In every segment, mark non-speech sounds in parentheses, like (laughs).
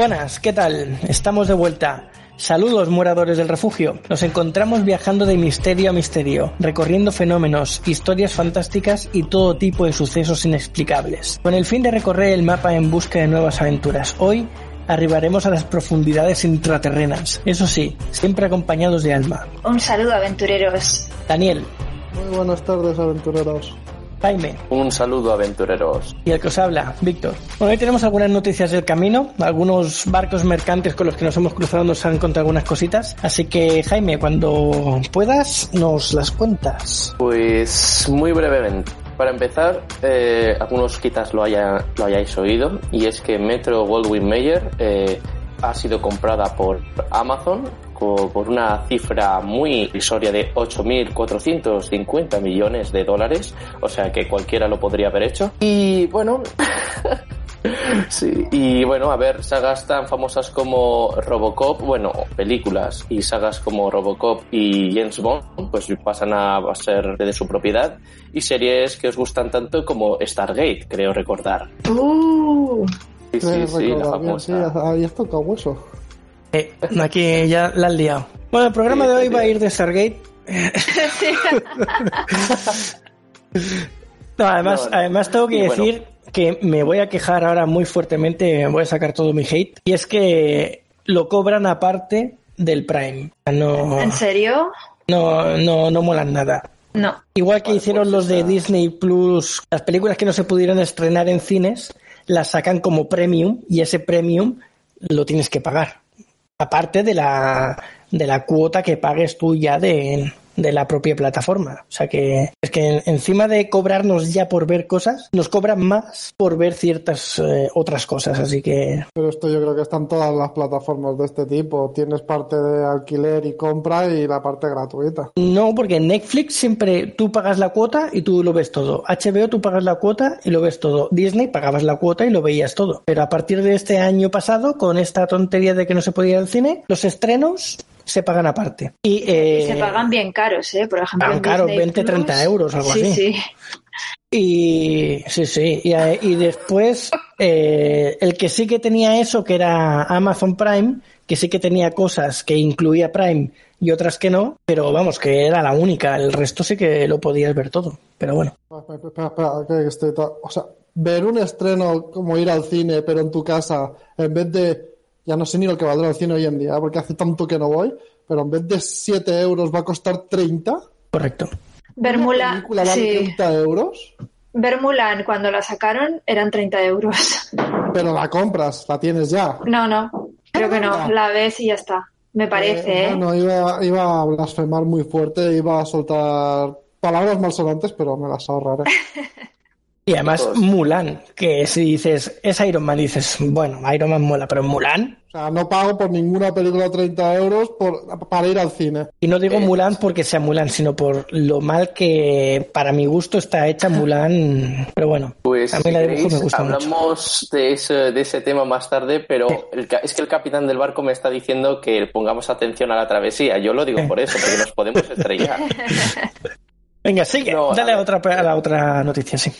Buenas, ¿qué tal? Estamos de vuelta. Saludos, moradores del refugio. Nos encontramos viajando de misterio a misterio, recorriendo fenómenos, historias fantásticas y todo tipo de sucesos inexplicables, con el fin de recorrer el mapa en busca de nuevas aventuras. Hoy arribaremos a las profundidades intraterrenas, eso sí, siempre acompañados de Alma. Un saludo, aventureros. Daniel, Muy buenas tardes, aventureros. Jaime Un saludo, aventureros. y el que os habla, Víctor. Bueno, hoy tenemos algunas noticias del camino, algunos barcos mercantes con los que nos hemos cruzado nos han contado algunas cositas, así que Jaime, cuando puedas, nos las cuentas. Pues muy brevemente. Para empezar, eh, algunos quizás lo, haya, lo hayáis oído, y es que Metro Goldwyn Mayer eh, ha sido comprada por Amazon por una cifra muy irrisoria de 8.450 millones de dólares, o sea que cualquiera lo podría haber hecho. Y bueno, (laughs) Sí, y bueno, a ver, sagas tan famosas como Robocop, bueno, películas y sagas como Robocop y James Bond, pues pasan a ser de su propiedad, y series que os gustan tanto como Stargate, creo recordar. Uh, Sí, sí, sí, la sí, famosa. ahí has tocado hueso. Eh, aquí ya la has liado. Bueno, el programa Sí, de hoy sí, va a sí. ir de Stargate. (laughs) No, además, No, no. además tengo que bueno. decir que me voy a quejar ahora muy fuertemente, voy a sacar todo mi hate, y es que lo cobran aparte del Prime. No, ¿En serio? no, no, no molan nada. No. Igual que Vale, hicieron pues los de Disney Plus, las películas que no se pudieron estrenar en cines, las sacan como premium y ese premium lo tienes que pagar. Aparte de la, de la cuota que pagues tú ya de, de la propia plataforma. O sea que es que encima de cobrarnos ya por ver cosas, nos cobran más por ver ciertas eh, otras cosas. Así que Pero esto yo creo que están todas las plataformas de este tipo. Tienes parte de alquiler y compra y la parte gratuita. No, porque en Netflix siempre tú pagas la cuota y tú lo ves todo. HBO tú pagas la cuota y lo ves todo. Disney pagabas la cuota y lo veías todo. Pero a partir de este año pasado, con esta tontería de que no se podía ir al cine, los estrenos se pagan aparte. Y, eh, Se pagan bien caros, ¿eh? Por ejemplo, pagan en caro, Disney 20, 30 Plus. euros, algo sí, así. Sí, Y sí, sí. Y, eh, y después, (laughs) eh, el que sí que tenía eso, que era Amazon Prime, que sí que tenía cosas que incluía Prime y otras que no, pero vamos, que era la única. El resto sí que lo podías ver todo. Pero bueno. Espera, espera, espera, que estoy to- O sea, ver un estreno como ir al cine, pero en tu casa, en vez de. Ya no sé ni lo que valdrá el cine hoy en día, porque hace tanto que no voy, pero en vez de 7 euros va a costar 30. Correcto. Ver ¿Una Mulan, película vale sí. 30 euros? Ver Mulan cuando la sacaron eran 30 euros. Pero la compras, la tienes ya. No, no, creo que no. La ves y ya está. Me parece, Eh, ¿eh? Bueno, iba, iba a blasfemar muy fuerte, iba a soltar palabras malsonantes, pero me las ahorraré. (laughs) Y además Todos. Mulan, que si dices, es Iron Man, dices, bueno, Iron Man mola, pero Mulan. O sea, no pago por ninguna película 30 euros por, para ir al cine. Y no digo Eh. Mulan porque sea Mulan, sino por lo mal que para mi gusto está hecha Mulan. Pero bueno, Pues a mí si la queréis, me gusta mucho. hablamos de ese, de ese tema más tarde, pero el es que el capitán del barco me está diciendo que pongamos atención a la travesía. Yo lo digo por eso, porque nos podemos estrellar. (laughs) Venga, sigue, No, dale a, otra, a la otra noticia, sí.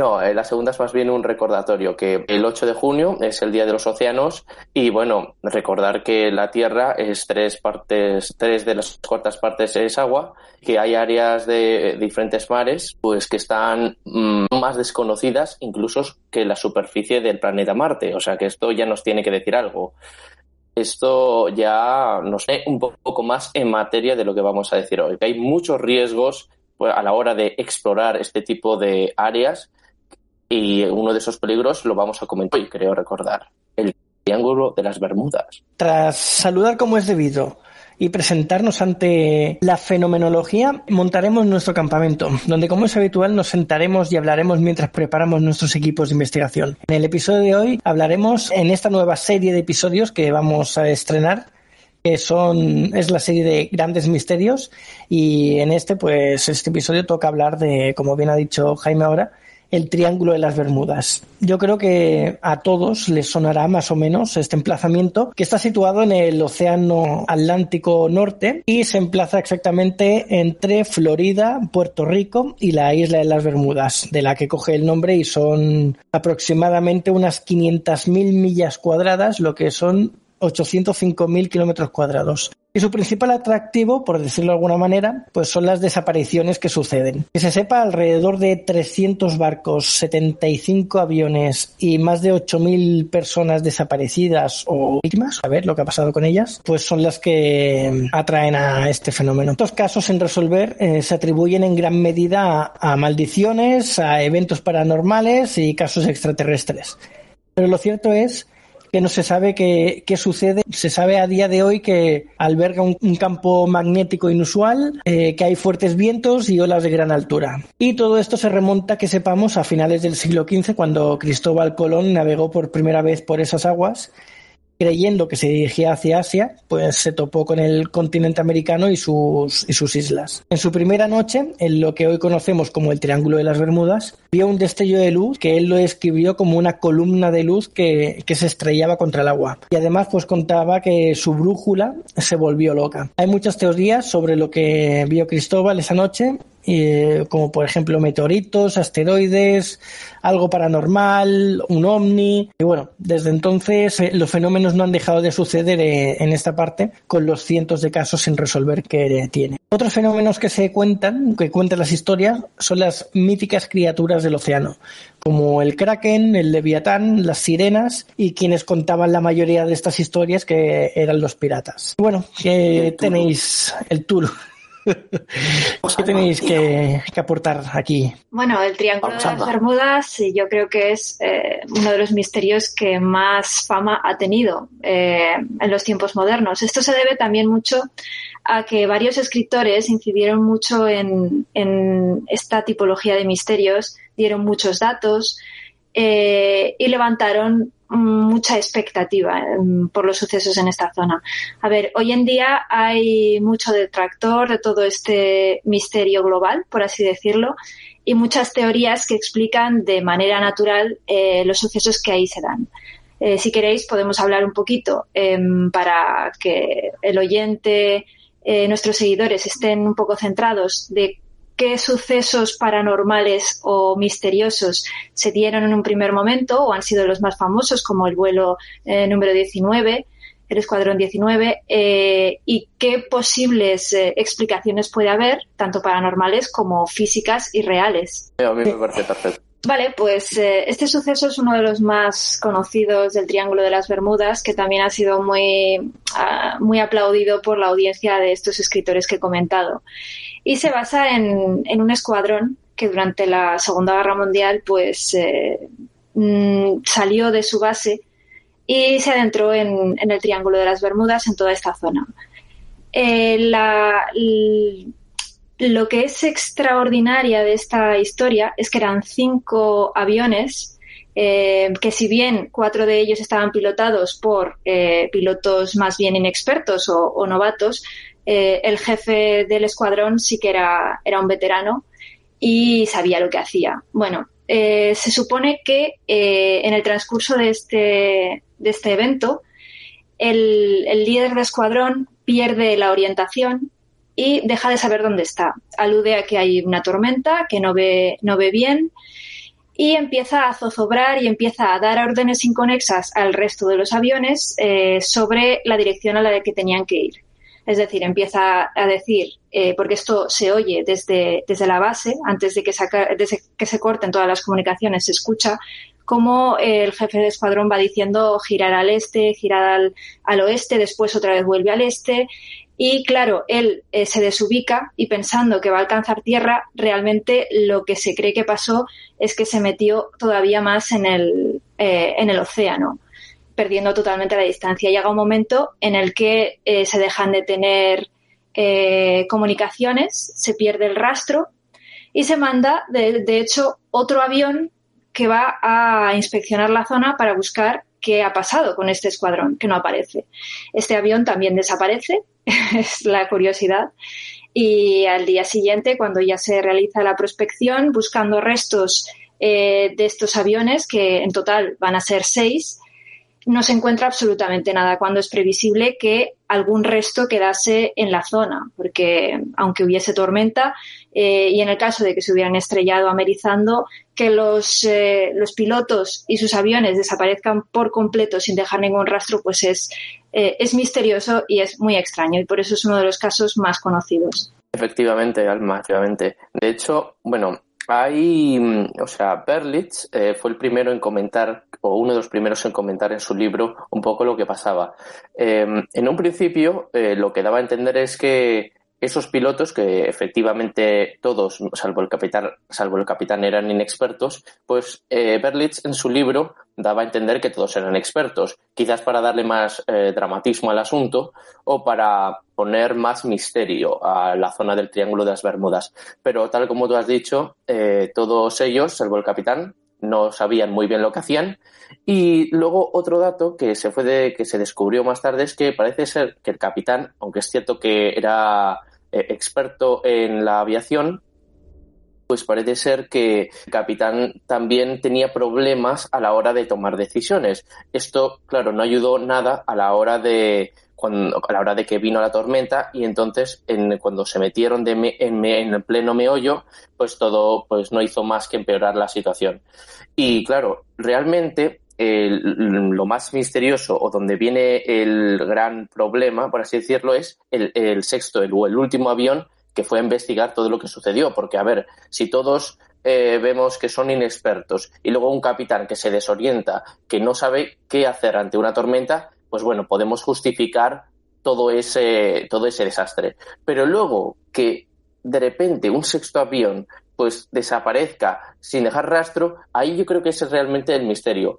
No, eh, la segunda es más bien un recordatorio, que el 8 de junio es el Día de los Océanos y bueno, recordar que la Tierra es tres partes, tres de las cuartas partes es agua, que hay áreas de diferentes mares pues que están mm, más desconocidas incluso que la superficie del planeta Marte, o sea que esto ya nos tiene que decir algo. Esto ya nos pone un poco más en materia de lo que vamos a decir hoy, que hay muchos riesgos pues, a la hora de explorar este tipo de áreas y uno de esos peligros lo vamos a comentar hoy, creo recordar. El Triángulo de las Bermudas. Tras saludar como es debido y presentarnos ante la fenomenología, montaremos nuestro campamento, donde como es habitual nos sentaremos y hablaremos mientras preparamos nuestros equipos de investigación. En el episodio de hoy hablaremos en esta nueva serie de episodios que vamos a estrenar que son es la serie de grandes misterios y en este pues este episodio toca hablar de como bien ha dicho Jaime ahora el Triángulo de las Bermudas. Yo creo que a todos les sonará más o menos este emplazamiento, que está situado en el Océano Atlántico Norte y se emplaza exactamente entre Florida, Puerto Rico y la isla de las Bermudas, de la que coge el nombre y son aproximadamente unas 500.000 millas cuadradas, lo que son 805.000 kilómetros cuadrados. Y su principal atractivo, por decirlo de alguna manera, pues son las desapariciones que suceden. Que se sepa, alrededor de 300 barcos, 75 aviones y más de 8.000 personas desaparecidas o víctimas, a ver lo que ha pasado con ellas, pues son las que atraen a este fenómeno. Estos casos en resolver eh, se atribuyen en gran medida a, a maldiciones, a eventos paranormales y casos extraterrestres. Pero lo cierto es que no se sabe qué, sucede. Se sabe a día de hoy que alberga un, campo magnético inusual, eh, que hay fuertes vientos y olas de gran altura. Y todo esto se remonta, que sepamos, a finales del siglo XV, cuando Cristóbal Colón navegó por primera vez por esas aguas creyendo que se dirigía hacia Asia, pues se topó con el continente americano y sus, islas. En su primera noche, en lo que hoy conocemos como el Triángulo de las Bermudas, vio un destello de luz que él lo escribió como una columna de luz que, que se estrellaba contra el agua. Y además, pues contaba que su brújula se volvió loca. Hay muchas teorías sobre lo que vio Cristóbal esa noche como por ejemplo meteoritos, asteroides, algo paranormal, un ovni. Y bueno, desde entonces eh, los fenómenos no han dejado de suceder eh, en esta parte con los cientos de casos sin resolver que tiene. Otros fenómenos que se cuentan, que cuentan las historias, son las míticas criaturas del océano, como el kraken, el leviatán, las sirenas y quienes contaban la mayoría de estas historias que eran los piratas. Bueno, que tenéis el tour. (laughs) ¿Qué tenéis que, aportar aquí? Bueno, el Triángulo de las Bermudas yo creo que es eh, uno de los misterios que más fama ha tenido eh, en los tiempos modernos. Esto se debe también mucho a que varios escritores incidieron mucho en, esta tipología de misterios, dieron muchos datos eh, y levantaron mucha expectativa em, por los sucesos en esta zona. A ver, hoy en día hay mucho detractor de todo este misterio global, por así decirlo, y muchas teorías que explican de manera natural eh, los sucesos que ahí se dan. Eh, si queréis, podemos hablar un poquito em, para que el oyente, eh, nuestros seguidores estén un poco centrados de qué sucesos paranormales o misteriosos se dieron en un primer momento o han sido los más famosos, como el vuelo eh, número 19, el Escuadrón 19, eh, y qué posibles eh, explicaciones puede haber, tanto paranormales como físicas y reales. A mí me parece perfecto. Vale, pues este suceso es uno de los más conocidos del Triángulo de las Bermudas, que también ha sido muy, ah, muy aplaudido por la audiencia de estos escritores que he comentado y se basa en, un escuadrón que durante la Segunda Guerra Mundial pues eh, mm, salió de su base y se adentró en, el Triángulo de las Bermudas, en toda esta zona. Eh, lo que es extraordinaria de esta historia es que eran cinco aviones eh, que si bien cuatro de ellos estaban pilotados por pilotos más bien inexpertos o novatos, eh, el jefe del escuadrón sí que era, era un veterano y sabía lo que hacía. Bueno, eh, se supone que eh, en el transcurso de este, de este evento, el, líder de escuadrón pierde la orientación y deja de saber dónde está. Alude a que hay una tormenta, que no ve, no ve bien y empieza a zozobrar y empieza a dar órdenes inconexas al resto de los aviones sobre la dirección a la que tenían que ir. Es decir, empieza a decir, eh, porque esto se oye desde, desde la base, antes de que, que se corten todas las comunicaciones, se escucha cómo el jefe de escuadrón va diciendo girar al este, girar al, oeste, después otra vez vuelve al este. Y claro, él eh, se desubica y pensando que va a alcanzar tierra, realmente lo que se cree que pasó es que se metió todavía más en el, eh, en el océano perdiendo totalmente la distancia. Llega un momento en el que eh, se dejan de tener eh, comunicaciones, se pierde el rastro y se manda, de, hecho, otro avión que va a inspeccionar la zona para buscar qué ha pasado con este escuadrón, que no aparece. Este avión también desaparece, (laughs) es la curiosidad. Y al día siguiente, cuando ya se realiza la prospección, buscando restos eh, de estos aviones, que en total van a ser seis, no se encuentra absolutamente nada, cuando es previsible que algún resto quedase en la zona, porque aunque hubiese tormenta, eh, y en el caso de que se hubieran estrellado amerizando, que los, eh, los pilotos y sus aviones desaparezcan por completo sin dejar ningún rastro, pues es, eh, es misterioso y es muy extraño, y por eso es uno de los casos más conocidos. Efectivamente, Alma, efectivamente. De hecho, bueno, hay, o sea, Berlitz fue el primero en comentar o uno de los primeros en comentar en su libro un poco lo que pasaba. Em, en un principio, eh, lo que daba a entender es que esos pilotos, que efectivamente todos, salvo el capitán, salvo el capitán eran inexpertos, pues eh, Berlitz en su libro daba a entender que todos eran expertos, quizás para darle más eh, dramatismo al asunto o para poner más misterio a la zona del Triángulo de las Bermudas. Pero tal como tú has dicho, todos ellos, salvo el capitán, no sabían muy bien lo que hacían. Y luego otro dato que se fue de, que se descubrió más tarde es que parece ser que el capitán, aunque es cierto que era eh, experto en la aviación, pues parece ser que el capitán también tenía problemas a la hora de tomar decisiones. Esto, claro, no ayudó nada a la hora de cuando, a la hora de que vino la tormenta y entonces en, cuando se metieron de en, en, el pleno meollo, pues todo pues no hizo más que empeorar la situación. Y claro, realmente lo más misterioso o donde viene el gran problema, por así decirlo, es el, sexto el, el último avión que fue a investigar todo lo que sucedió. Porque, a ver, si todos eh, vemos que son inexpertos y luego un capitán que se desorienta, que no sabe qué hacer ante una tormenta, pues bueno, podemos justificar todo ese, todo ese desastre. Pero luego que de repente un sexto avión pues desaparezca sin dejar rastro, ahí yo creo que ese es realmente el misterio.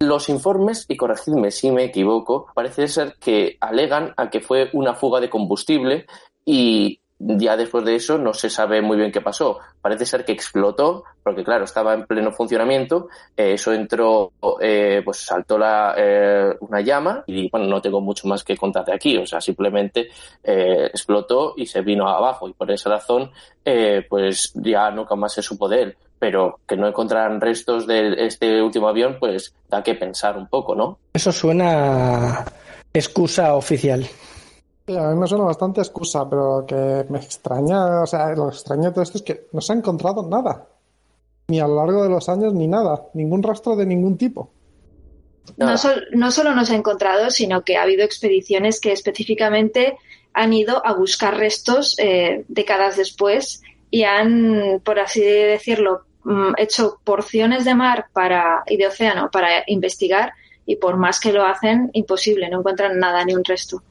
Los informes, y corregidme si me equivoco, parece ser que alegan a que fue una fuga de combustible y ya después de eso no se sabe muy bien qué pasó. Parece ser que explotó, porque claro, estaba en pleno funcionamiento, eh, eso entró, eh, pues saltó la, eh, una llama y bueno, no tengo mucho más que contarte aquí, o sea, simplemente explotó y se vino abajo y por esa razón, pues ya nunca más se supo de él. Pero que no encontraran restos de este último avión, pues da que pensar un poco, ¿no? Eso suena excusa oficial a mí me suena bastante excusa, pero que me extraña, o sea, lo extraño de todo esto es que no se ha encontrado nada. Ni a lo largo de los años, ni nada. Ningún rastro de ningún tipo. No, no solo no se ha encontrado, sino que ha habido expediciones que específicamente han ido a buscar restos eh, décadas después y han, por así decirlo, mm, hecho porciones de mar para, y de océano para investigar y por más que lo hacen, imposible, no encuentran nada ni un resto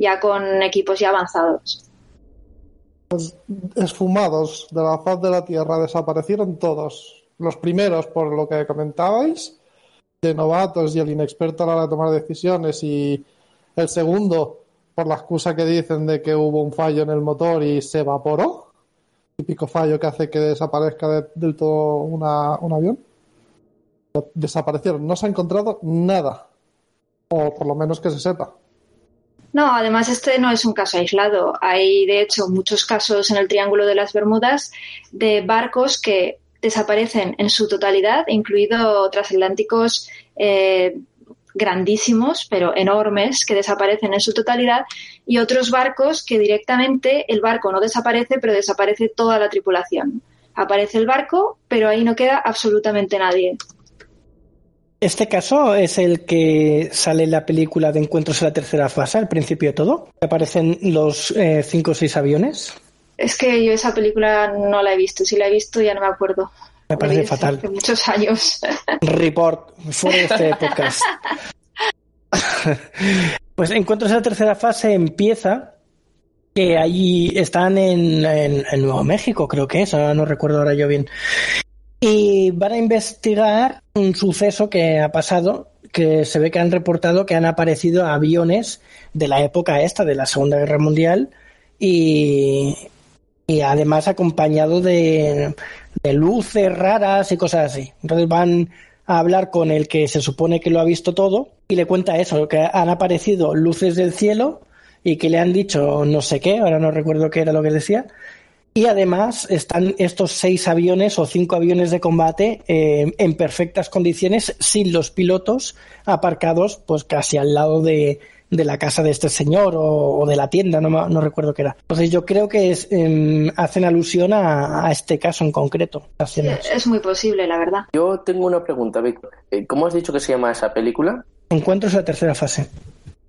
ya con equipos ya avanzados. Pues esfumados de la faz de la Tierra desaparecieron todos. Los primeros, por lo que comentabais, de novatos y el inexperto a la hora de tomar decisiones, y el segundo, por la excusa que dicen de que hubo un fallo en el motor y se evaporó. Típico fallo que hace que desaparezca del todo una, un avión. Desaparecieron, no se ha encontrado nada. O por lo menos que se sepa. No, además este no es un caso aislado. Hay, de hecho, muchos casos en el Triángulo de las Bermudas de barcos que desaparecen en su totalidad, incluido transatlánticos eh, grandísimos, pero enormes, que desaparecen en su totalidad, y otros barcos que directamente el barco no desaparece, pero desaparece toda la tripulación. Aparece el barco, pero ahí no queda absolutamente nadie. Este caso es el que sale en la película de Encuentros en la tercera fase, al principio de todo. Aparecen los eh, cinco o seis aviones. Es que yo esa película no la he visto. Si la he visto ya no me acuerdo. Me parece fatal. Hace muchos años. (laughs) Report, fuera de este podcast. (laughs) pues Encuentros en la tercera fase empieza que allí están en, en Nuevo México, creo que es, ahora no recuerdo ahora yo bien y van a investigar un suceso que ha pasado, que se ve que han reportado que han aparecido aviones de la época esta, de la Segunda Guerra Mundial, y, y además acompañado de, de luces raras y cosas así. Entonces van a hablar con el que se supone que lo ha visto todo y le cuenta eso, que han aparecido luces del cielo y que le han dicho no sé qué, ahora no recuerdo qué era lo que decía, Y además están estos seis aviones o cinco aviones de combate eh, en perfectas condiciones sin los pilotos aparcados pues casi al lado de, de la casa de este señor o, de la tienda, no, no, recuerdo qué era. Entonces yo creo que es, em, hacen alusión a, este caso en concreto. Es muy posible, la verdad. Yo tengo una pregunta, Víctor. Eh, ¿Cómo has dicho que se llama esa película? Encuentros en la tercera fase.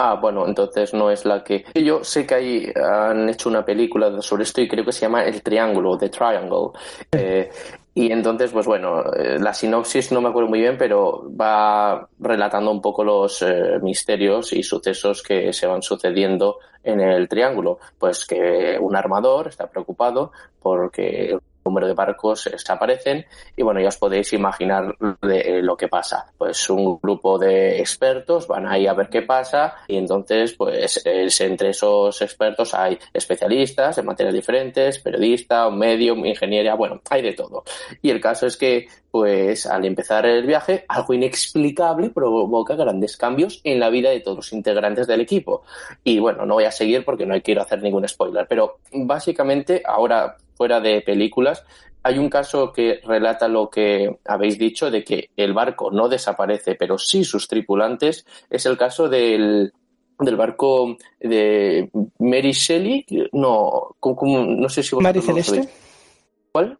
Ah, bueno, entonces no es la que. Yo sé que ahí han hecho una película sobre esto y creo que se llama El Triángulo, The Triangle. Eh, y entonces, pues bueno, eh, la sinopsis no me acuerdo muy bien, pero va relatando un poco los eh, misterios y sucesos que se van sucediendo en el triángulo. Pues que un armador está preocupado porque número de barcos desaparecen y bueno, ya os podéis imaginar de lo que pasa. Pues un grupo de expertos van ahí a ver qué pasa y entonces pues entre esos expertos hay especialistas en materias diferentes, periodista, medio, ingeniería, bueno, hay de todo. Y el caso es que pues al empezar el viaje, algo inexplicable provoca grandes cambios en la vida de todos los integrantes del equipo. Y bueno, no voy a seguir porque no quiero hacer ningún spoiler, pero básicamente ahora fuera de películas, hay un caso que relata lo que habéis dicho de que el barco no desaparece, pero sí sus tripulantes. Es el caso del, del barco de Mary Shelley. No, no sé si Mary Celeste. ¿Cuál?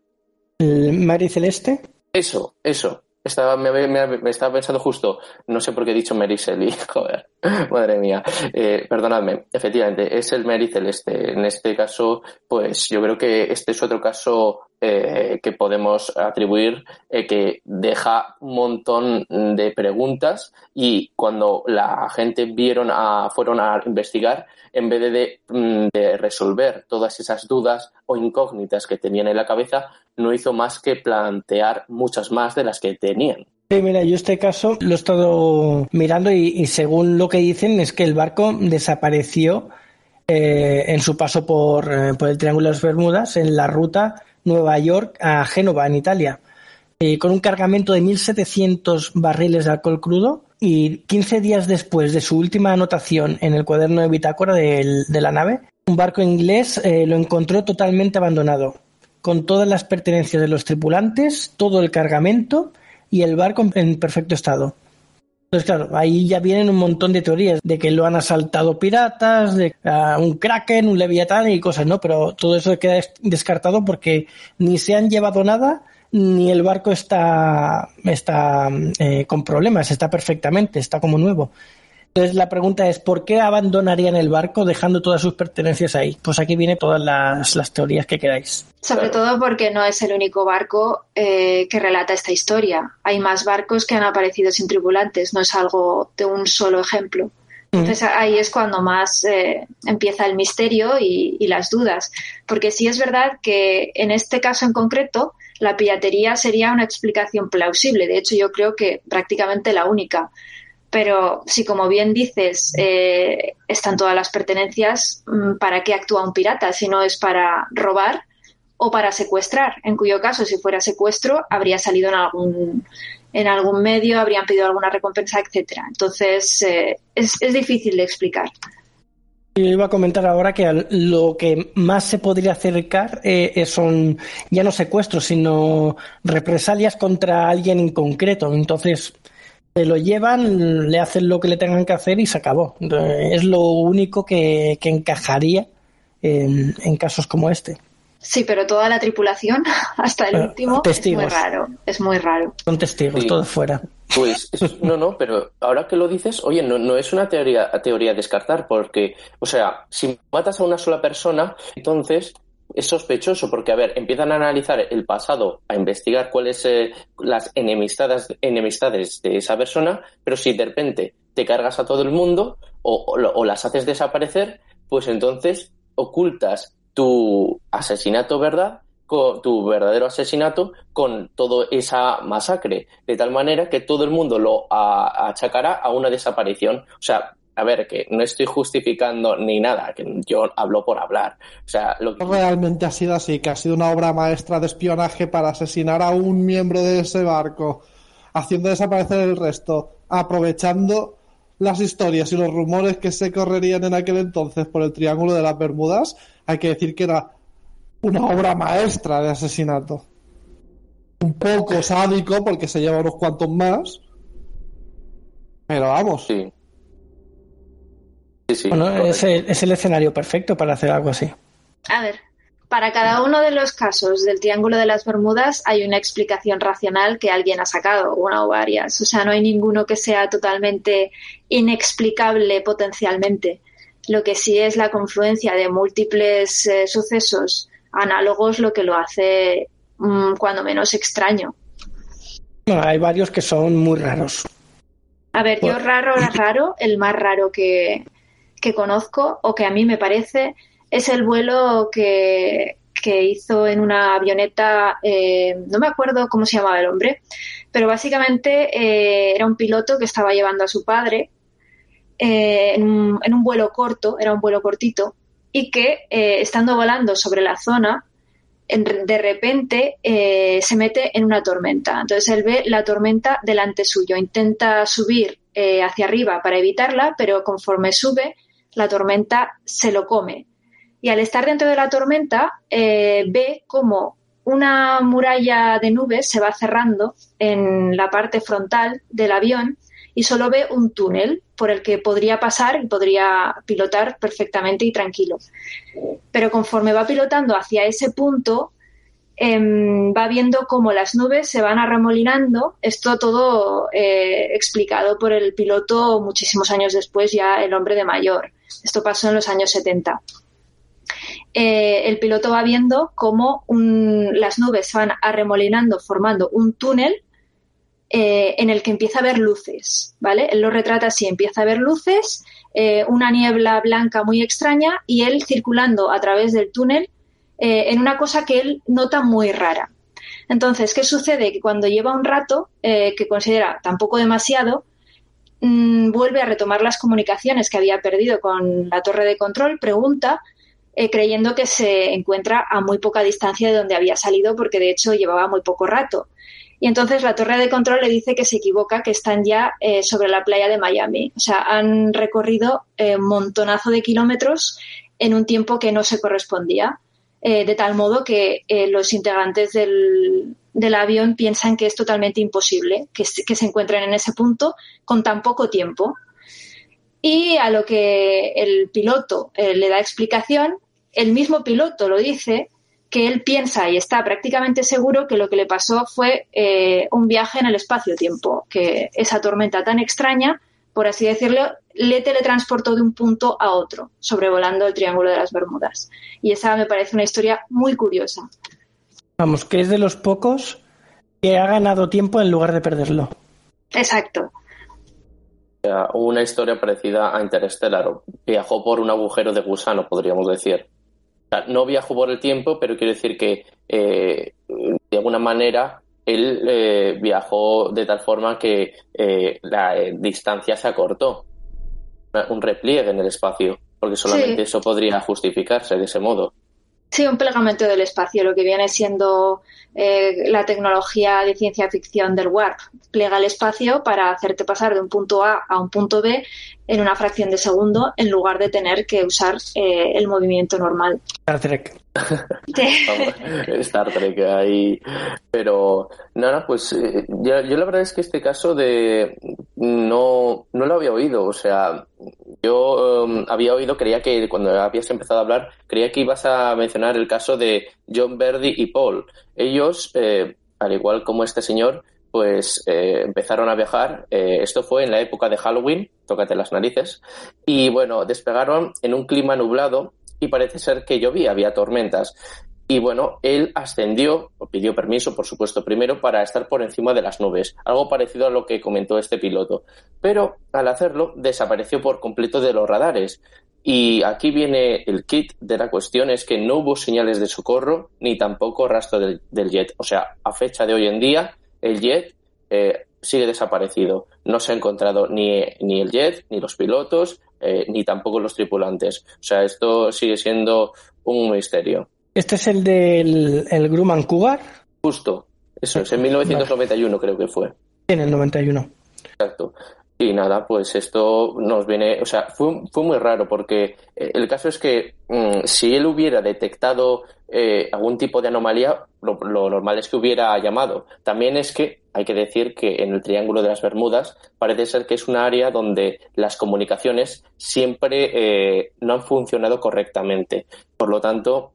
Mary Celeste. Eso, eso. Estaba, me, estaba pensando justo, no sé por qué he dicho Mary Shelley, (laughs) joder, madre mía, eh, perdonadme, efectivamente, es el Mary Celeste. En este caso, pues yo creo que este es otro caso eh, que podemos atribuir eh, que deja un montón de preguntas y cuando la gente vieron a, fueron a investigar, en vez de, mm, de, resolver todas esas dudas o incógnitas que tenían en la cabeza, no hizo más que plantear muchas más de las que tenían. Sí, mira, yo este caso lo he estado mirando y, según lo que dicen es que el barco desapareció eh, en su paso por, por el Triángulo de las Bermudas en la ruta Nueva York a Génova, en Italia, con un cargamento de 1.700 barriles de alcohol crudo y 15 días después de su última anotación en el cuaderno de bitácora de, la nave, un barco inglés eh, lo encontró totalmente abandonado, con todas las pertenencias de los tripulantes, todo el cargamento y el barco en perfecto estado. Entonces, claro, ahí ya vienen un montón de teorías de que lo han asaltado piratas, de un kraken, un leviatán y cosas, ¿no? Pero todo eso queda descartado porque ni se han llevado nada, ni el barco está, está eh, con problemas, está perfectamente, está como nuevo. Entonces la pregunta es, ¿por qué abandonarían el barco dejando todas sus pertenencias ahí? Pues aquí vienen todas las, teorías que queráis. Sobre todo porque no es el único barco eh, que relata esta historia. Hay más barcos que han aparecido sin tripulantes, no es algo de un solo ejemplo. Mm. Entonces ahí es cuando más eh, empieza el misterio y, y, las dudas. Porque sí es verdad que en este caso en concreto la piratería sería una explicación plausible. De hecho yo creo que prácticamente la única. Pero si, como bien dices, eh, están todas las pertenencias, mm, ¿para qué actúa un pirata si no es para robar o para secuestrar? En cuyo caso, si fuera secuestro, habría salido en algún, en algún medio, habrían pedido alguna recompensa, etcétera. Entonces, eh, es, difícil de explicar. Yo iba a comentar ahora que lo que más se podría acercar eh, son ya no secuestros, sino represalias contra alguien en concreto. Entonces, se lo llevan, le hacen lo que le tengan que hacer y se acabó. Es lo único que, encajaría en, casos como este. Sí, pero toda la tripulación, (laughs) hasta el último, es muy raro. Es muy raro. Son testigos, todos fuera. Pues no, no, pero ahora que lo dices, oye, no, no es una teoría, teoría descartar, porque, o sea, si matas a una sola persona, entonces es sospechoso porque, a ver, empiezan a analizar el pasado, a investigar cuáles eh, las enemistades, enemistades de esa persona, pero si de repente te cargas a todo el mundo o, las haces desaparecer, pues entonces ocultas tu asesinato, ¿verdad? tu verdadero asesinato con toda esa masacre, de tal manera que todo el mundo lo achacará a una desaparición. O sea, a ver, que no estoy justificando ni nada, que yo hablo por hablar. O sea, lo que... Realmente ha sido así, que ha sido una obra maestra de espionaje para asesinar a un miembro de ese barco, haciendo desaparecer el resto, aprovechando las historias y los rumores que se correrían en aquel entonces por el Triángulo de las Bermudas. Hay que decir que era una obra maestra de asesinato. Un poco sádico porque se lleva unos cuantos más. Pero vamos. Sí. Sí, sí. Bueno, es el, es el escenario perfecto para hacer algo así. A ver, para cada uno de los casos del Triángulo de las Bermudas hay una explicación racional que alguien ha sacado, una o varias. O sea, no hay ninguno que sea totalmente inexplicable potencialmente. Lo que sí es la confluencia de múltiples eh, sucesos análogos lo que lo hace mm, cuando menos extraño. Bueno, hay varios que son muy raros. A ver, yo raro, raro, el más raro que, que conozco o que a mí me parece es el vuelo que, que hizo en una avioneta, eh, no me acuerdo cómo se llamaba el hombre, pero básicamente eh, era un piloto que estaba llevando a su padre eh, en, un, vuelo corto, era un vuelo cortito, y que estando volando sobre la zona, de repente se mete en una tormenta. Entonces él ve la tormenta delante suyo, intenta subir hacia arriba para evitarla, pero conforme sube, la tormenta se lo come. Y al estar dentro de la tormenta, eh, ve como una muralla de nubes se va cerrando en la parte frontal del avión y solo ve un túnel por el que podría pasar y podría pilotar perfectamente y tranquilo. Pero conforme va pilotando hacia ese punto, em, va viendo cómo las nubes se van arremolinando. Esto todo eh, explicado por el piloto muchísimos años después, ya el hombre de mayor. Esto pasó en los años 70. Eh, el piloto va viendo cómo las nubes van arremolinando, formando un túnel eh, en el que empieza a ver luces, ¿vale? Él lo retrata así, empieza a ver luces, eh, una niebla blanca muy extraña y él circulando a través del túnel en una cosa que él nota muy rara. Entonces, ¿qué sucede? Que cuando lleva un rato, que considera tampoco demasiado, mm, vuelve a retomar las comunicaciones que había perdido con la torre de control, pregunta, eh, creyendo que se encuentra a muy poca distancia de donde había salido, porque de hecho llevaba muy poco rato. Y entonces la torre de control le dice que se equivoca, que están ya eh, sobre la playa de Miami. O sea, han recorrido eh, un montonazo de kilómetros en un tiempo que no se correspondía. Eh, de tal modo que eh, los integrantes del, del avión piensan que es totalmente imposible que, se- encuentren en ese punto con tan poco tiempo. Y a lo que el piloto eh, le da explicación, el mismo piloto lo dice, que él piensa y está prácticamente seguro que lo que le pasó fue eh, un viaje en el espacio-tiempo, que esa tormenta tan extraña, por así decirlo, le teletransportó de un punto a otro, sobrevolando el Triángulo de las Bermudas. Y esa me parece una historia muy curiosa. Vamos, que es de los pocos que ha ganado tiempo en lugar de perderlo. Exacto. Una historia parecida a Interstellar. Viajó por un agujero de gusano, podríamos decir. O sea, no viajó por el tiempo, pero quiero decir que eh, de alguna manera él eh, viajó de tal forma que eh, la eh, distancia se acortó. Un repliegue en el espacio, porque solamente Sí. eso podría justificarse de ese modo. Sí, un plegamento del espacio, lo que viene siendo eh, la tecnología de ciencia ficción del warp. Plega el espacio para hacerte pasar de un punto A a un punto B en una fracción de segundo en lugar de tener que usar eh, el movimiento normal. Star Trek. Star Trek ahí. Pero nada, pues eh, yo, yo la verdad es que este caso de no, no lo había oído. O sea, yo um, había oído, creía que cuando habías empezado a hablar, creía que ibas a mencionar el caso de John Verdi y Paul. Ellos, eh, al igual como este señor, pues eh, empezaron a viajar. Eh, esto fue en la época de Halloween, tócate las narices. Y bueno, despegaron en un clima nublado y parece ser que llovía, había tormentas. Y bueno, él ascendió, pidió permiso, por supuesto, primero para estar por encima de las nubes, algo parecido a lo que comentó este piloto. Pero al hacerlo, desapareció por completo de los radares. Y aquí viene el kit de la cuestión, es que no hubo señales de socorro ni tampoco rastro del jet. O sea, a fecha de hoy en día, el jet eh, sigue desaparecido. No se ha encontrado ni, ni el jet, ni los pilotos, eh, ni tampoco los tripulantes. O sea, esto sigue siendo un misterio. Este es el del el Grumman Cougar Justo, eso es, en 1991 creo que fue. en el 91. Exacto. Y nada, pues esto nos viene, o sea, fue, fue muy raro porque eh, el caso es que mm, si él hubiera detectado eh, algún tipo de anomalía, lo, normal es que hubiera llamado. También es que hay que decir que en el Triángulo de las Bermudas parece ser que es un área donde las comunicaciones siempre eh, no han funcionado correctamente. Por lo tanto,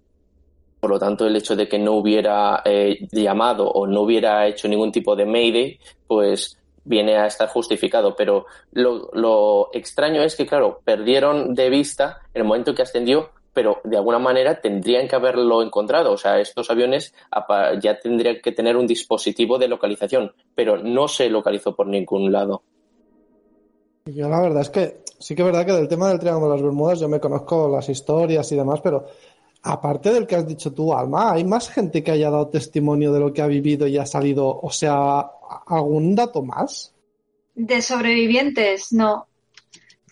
por lo tanto, el hecho de que no hubiera llamado o no hubiera hecho ningún tipo de mayday, pues viene a estar justificado. Pero lo, extraño es que, claro, perdieron de vista el momento que ascendió, pero de alguna manera tendrían que haberlo encontrado. O sea, estos aviones ya tendrían que tener un dispositivo de localización, pero no se localizó por ningún lado. Yo la verdad es que sí que es verdad que del tema del Triángulo de las Bermudas yo me conozco las historias y demás, pero aparte del que has dicho tú, Alma, ¿hay más gente que haya dado testimonio de lo que ha vivido y ha salido? O sea, ¿algún dato más? De sobrevivientes, no.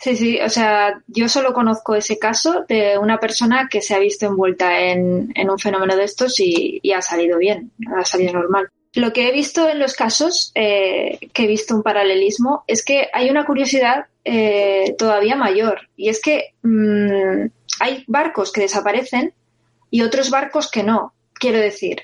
Sí, sí, o sea, yo solo conozco ese caso de una persona que se ha visto envuelta en, un fenómeno de estos y, ha salido bien, ha salido normal. Lo que he visto en los casos, eh, que he visto un paralelismo, es que hay una curiosidad eh, todavía mayor y es que mm, hay barcos que desaparecen y otros barcos que no. Quiero decir,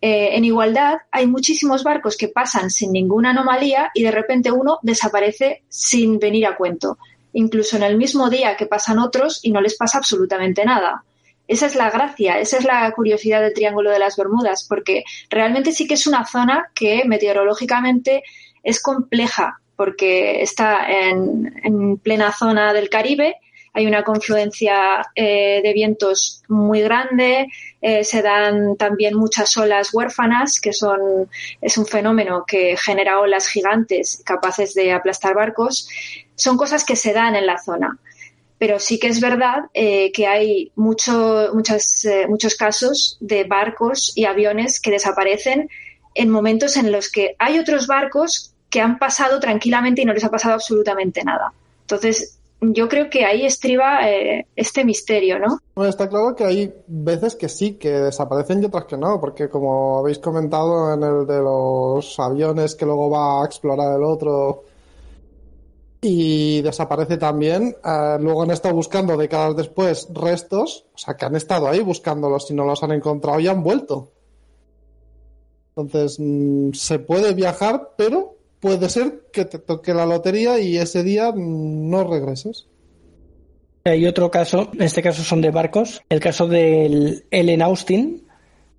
eh, en igualdad hay muchísimos barcos que pasan sin ninguna anomalía y de repente uno desaparece sin venir a cuento, incluso en el mismo día que pasan otros y no les pasa absolutamente nada. Esa es la gracia, esa es la curiosidad del Triángulo de las Bermudas, porque realmente sí que es una zona que meteorológicamente es compleja, porque está en plena zona del Caribe hay una confluencia eh, de vientos muy grande, eh, se dan también muchas olas huérfanas, que son, es un fenómeno que genera olas gigantes capaces de aplastar barcos. Son cosas que se dan en la zona. Pero sí que es verdad eh, que hay mucho, muchas, muchos casos de barcos y aviones que desaparecen en momentos en los que hay otros barcos que han pasado tranquilamente y no les ha pasado absolutamente nada. Entonces, yo creo que ahí estriba eh, este misterio, ¿no? Bueno, está claro que hay veces que sí, que desaparecen y otras que no, porque como habéis comentado en el de los aviones que luego va a explorar el otro y desaparece también, eh, luego han estado buscando décadas después restos, o sea, que han estado ahí buscándolos y no los han encontrado y han vuelto. Entonces, mm, se puede viajar, pero puede ser que te toque la lotería y ese día no regreses. Hay otro caso, en este caso son de barcos, el caso del Ellen Austin,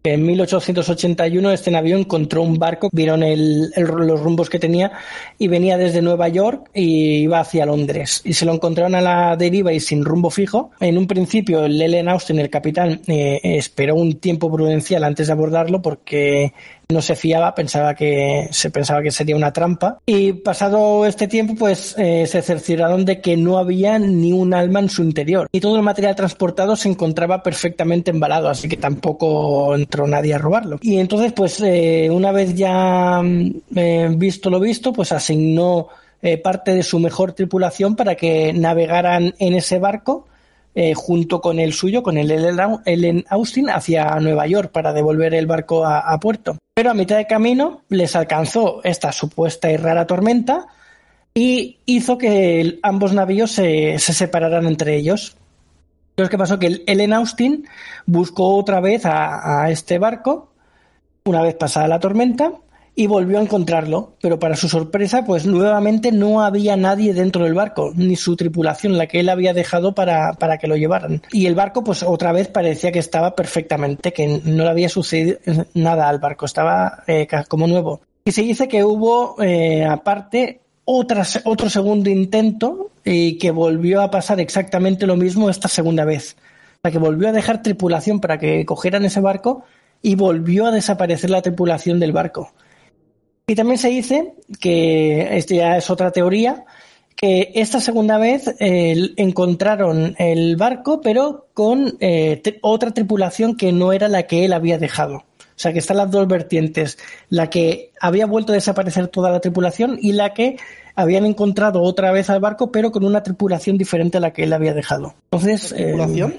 que en 1881 este navío encontró un barco, vieron los rumbos que tenía y venía desde Nueva York y iba hacia Londres. Y se lo encontraron a la deriva y sin rumbo fijo. En un principio el Ellen Austin, el capitán, eh, esperó un tiempo prudencial antes de abordarlo porque no se fiaba, pensaba que se pensaba que sería una trampa. Y pasado este tiempo pues eh, se cercioraron de que no había ni un alma en su interior. Y todo el material transportado se encontraba perfectamente embalado, así que tampoco entró nadie a robarlo. Y entonces pues eh, una vez ya mm, eh, visto lo visto, pues asignó parte de su mejor tripulación para que navegaran en ese barco eh, junto con el suyo, con el Ellen Austin, hacia Nueva York para devolver el barco a, puerto. Pero a mitad de camino les alcanzó esta supuesta y rara tormenta y hizo que ambos navíos se, separaran entre ellos. Entonces, ¿qué pasó? Que el Ellen Austin buscó otra vez a este barco, una vez pasada la tormenta, y volvió a encontrarlo, pero para su sorpresa, pues nuevamente no había nadie dentro del barco, ni su tripulación, la que él había dejado para, para que lo llevaran. Y el barco, pues otra vez parecía que estaba perfectamente, que no le había sucedido nada al barco, estaba eh, como nuevo. Y se dice que hubo, eh, aparte, otra, otro segundo intento y que volvió a pasar exactamente lo mismo esta segunda vez. La que volvió a dejar tripulación para que cogieran ese barco y volvió a desaparecer la tripulación del barco. Y también se dice que, esto ya es otra teoría, que esta segunda vez encontraron el barco, pero con eh, otra tripulación que no era la que él había dejado. O sea que están las dos vertientes, la que había vuelto a desaparecer toda la tripulación y la que habían encontrado otra vez al barco, pero con una tripulación diferente a la que él había dejado. Entonces, ¿Tripulación?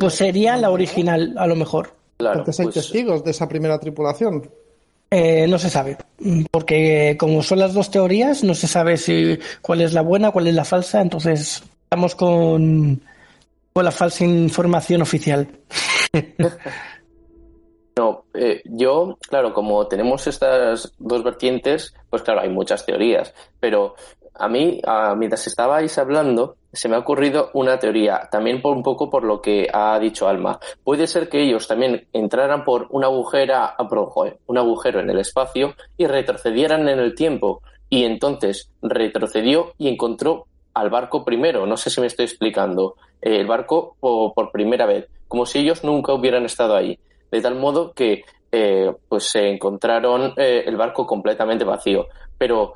pues sería la original, a lo mejor. Claro, Porque hay pues testigos de esa primera tripulación. Eh, no se sabe, porque como son las dos teorías, no se sabe si cuál es la buena, cuál es la falsa, entonces estamos con, con la falsa información oficial. (laughs) No, eh, yo, claro, como tenemos estas dos vertientes, pues claro, hay muchas teorías, pero a mí, mientras estabais hablando, se me ha ocurrido una teoría, también por un poco por lo que ha dicho Alma. Puede ser que ellos también entraran por una agujera, un agujero en el espacio y retrocedieran en el tiempo. Y entonces retrocedió y encontró al barco primero. No sé si me estoy explicando. Eh, el barco por, primera vez, como si ellos nunca hubieran estado ahí. De tal modo que eh, pues se encontraron eh, el barco completamente vacío. Pero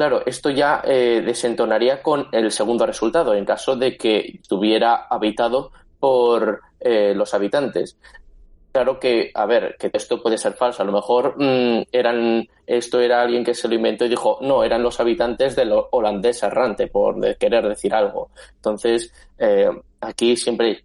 Claro, esto ya eh, desentonaría con el segundo resultado, en caso de que estuviera habitado por eh, los habitantes. Claro que, a ver, que esto puede ser falso. A lo mejor mm, eran, esto era alguien que se lo inventó y dijo, no, eran los habitantes del holandés errante, por querer decir algo. Entonces, eh, aquí siempre,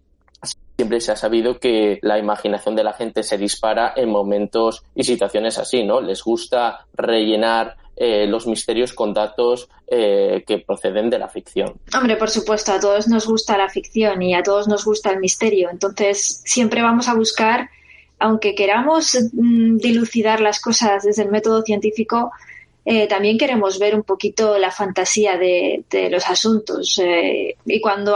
siempre se ha sabido que la imaginación de la gente se dispara en momentos y situaciones así, ¿no? Les gusta rellenar eh, los misterios con datos eh, que proceden de la ficción. Hombre, por supuesto, a todos nos gusta la ficción y a todos nos gusta el misterio. Entonces, siempre vamos a buscar, aunque queramos mm, dilucidar las cosas desde el método científico, eh, también queremos ver un poquito la fantasía de, los asuntos. y cuando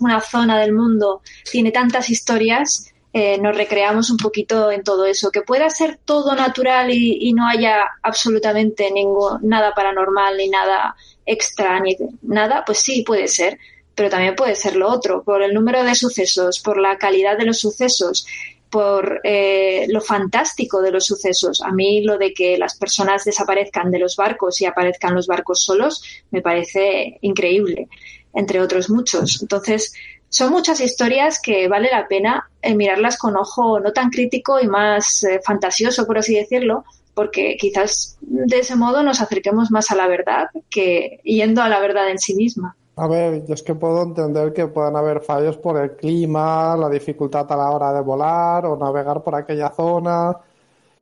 una zona del mundo tiene tantas historias, eh, nos recreamos un poquito en todo eso. Que pueda ser todo natural y, no haya absolutamente ningún, nada paranormal ni nada extra ni nada, pues sí, puede ser. Pero también puede ser lo otro, por el número de sucesos, por la calidad de los sucesos, por eh, lo fantástico de los sucesos. A mí lo de que las personas desaparezcan de los barcos y aparezcan los barcos solos me parece increíble, entre otros muchos. Entonces, son muchas historias que vale la pena eh, mirarlas con ojo no tan crítico y más eh, fantasioso, por así decirlo, porque quizás de ese modo nos acerquemos más a la verdad que yendo a la verdad en sí misma. A ver, yo es que puedo entender que puedan haber fallos por el clima, la dificultad a la hora de volar o navegar por aquella zona,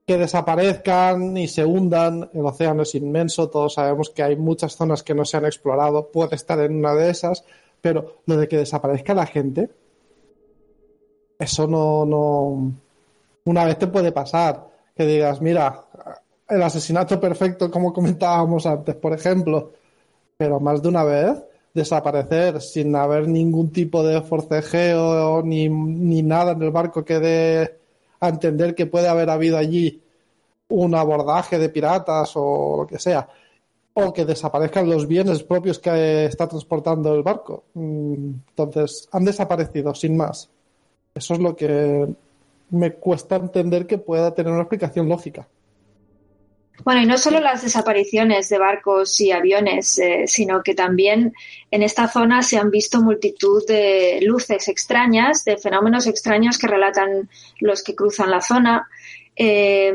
que desaparezcan y se hundan. El océano es inmenso, todos sabemos que hay muchas zonas que no se han explorado, puede estar en una de esas pero lo de que desaparezca la gente, eso no, no. Una vez te puede pasar. Que digas, mira, el asesinato perfecto, como comentábamos antes, por ejemplo. Pero más de una vez, desaparecer sin haber ningún tipo de forcejeo ni, ni nada en el barco que dé a entender que puede haber habido allí un abordaje de piratas o lo que sea o que desaparezcan los bienes propios que está transportando el barco. Mm, entonces, han desaparecido, sin más. Eso es lo que me cuesta entender que pueda tener una explicación lógica. Bueno, y no solo las desapariciones de barcos y aviones, eh, sino que también en esta zona se han visto multitud de luces extrañas, de fenómenos extraños que relatan los que cruzan la zona. Eh,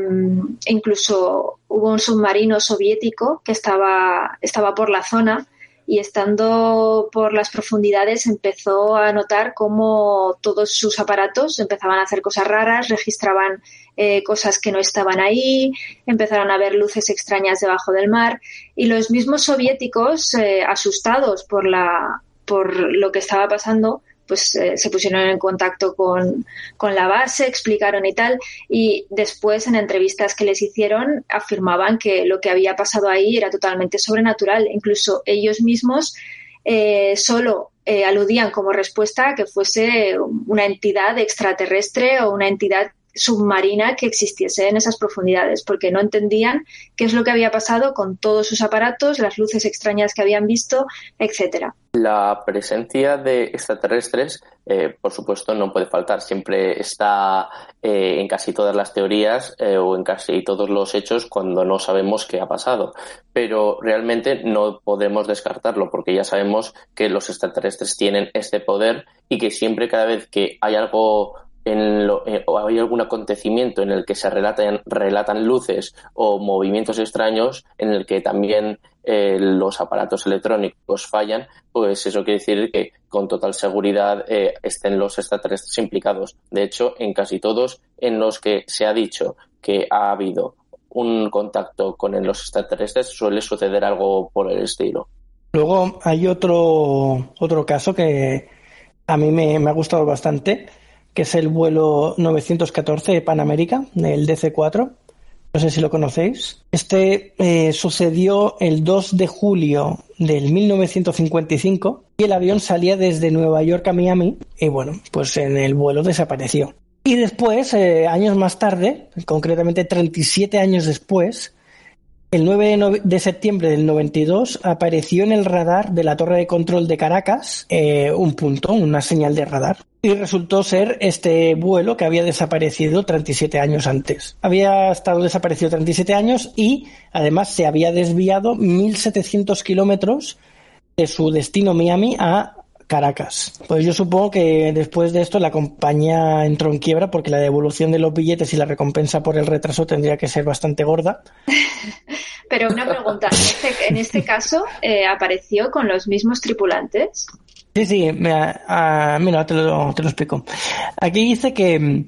incluso hubo un submarino soviético que estaba, estaba por la zona y estando por las profundidades empezó a notar cómo todos sus aparatos empezaban a hacer cosas raras, registraban eh, cosas que no estaban ahí, empezaron a ver luces extrañas debajo del mar y los mismos soviéticos, eh, asustados por, la, por lo que estaba pasando, pues eh, se pusieron en contacto con, la base, explicaron y tal, y después en entrevistas que les hicieron afirmaban que lo que había pasado ahí era totalmente sobrenatural. Incluso ellos mismos eh, solo eh, aludían como respuesta a que fuese una entidad extraterrestre o una entidad submarina que existiese en esas profundidades, porque no entendían qué es lo que había pasado con todos sus aparatos, las luces extrañas que habían visto, etcétera. La presencia de extraterrestres, eh, por supuesto, no puede faltar. Siempre está eh, en casi todas las teorías eh, o en casi todos los hechos cuando no sabemos qué ha pasado. Pero realmente no podemos descartarlo porque ya sabemos que los extraterrestres tienen este poder y que siempre cada vez que hay algo en lo, eh, o hay algún acontecimiento en el que se relatan, relatan luces o movimientos extraños en el que también eh, los aparatos electrónicos fallan, pues eso quiere decir que con total seguridad eh, estén los extraterrestres implicados. De hecho, en casi todos en los que se ha dicho que ha habido un contacto con los extraterrestres suele suceder algo por el estilo. Luego hay otro, otro caso que a mí me, me ha gustado bastante, que es el vuelo 914 de Panamérica, del DC-4. No sé si lo conocéis. Este eh, sucedió el 2 de julio del 1955 y el avión salía desde Nueva York a Miami y bueno, pues en el vuelo desapareció. Y después, eh, años más tarde, concretamente 37 años después, el 9 de septiembre del 92 apareció en el radar de la torre de control de Caracas eh, un punto, una señal de radar. Y resultó ser este vuelo que había desaparecido 37 años antes. Había estado desaparecido 37 años y además se había desviado 1.700 kilómetros de su destino Miami a Caracas. Pues yo supongo que después de esto la compañía entró en quiebra porque la devolución de los billetes y la recompensa por el retraso tendría que ser bastante gorda. (laughs) Pero una pregunta, en este, este caso eh, apareció con los mismos tripulantes. Sí, sí, mira, ah, mira te, lo, te lo explico. Aquí dice que,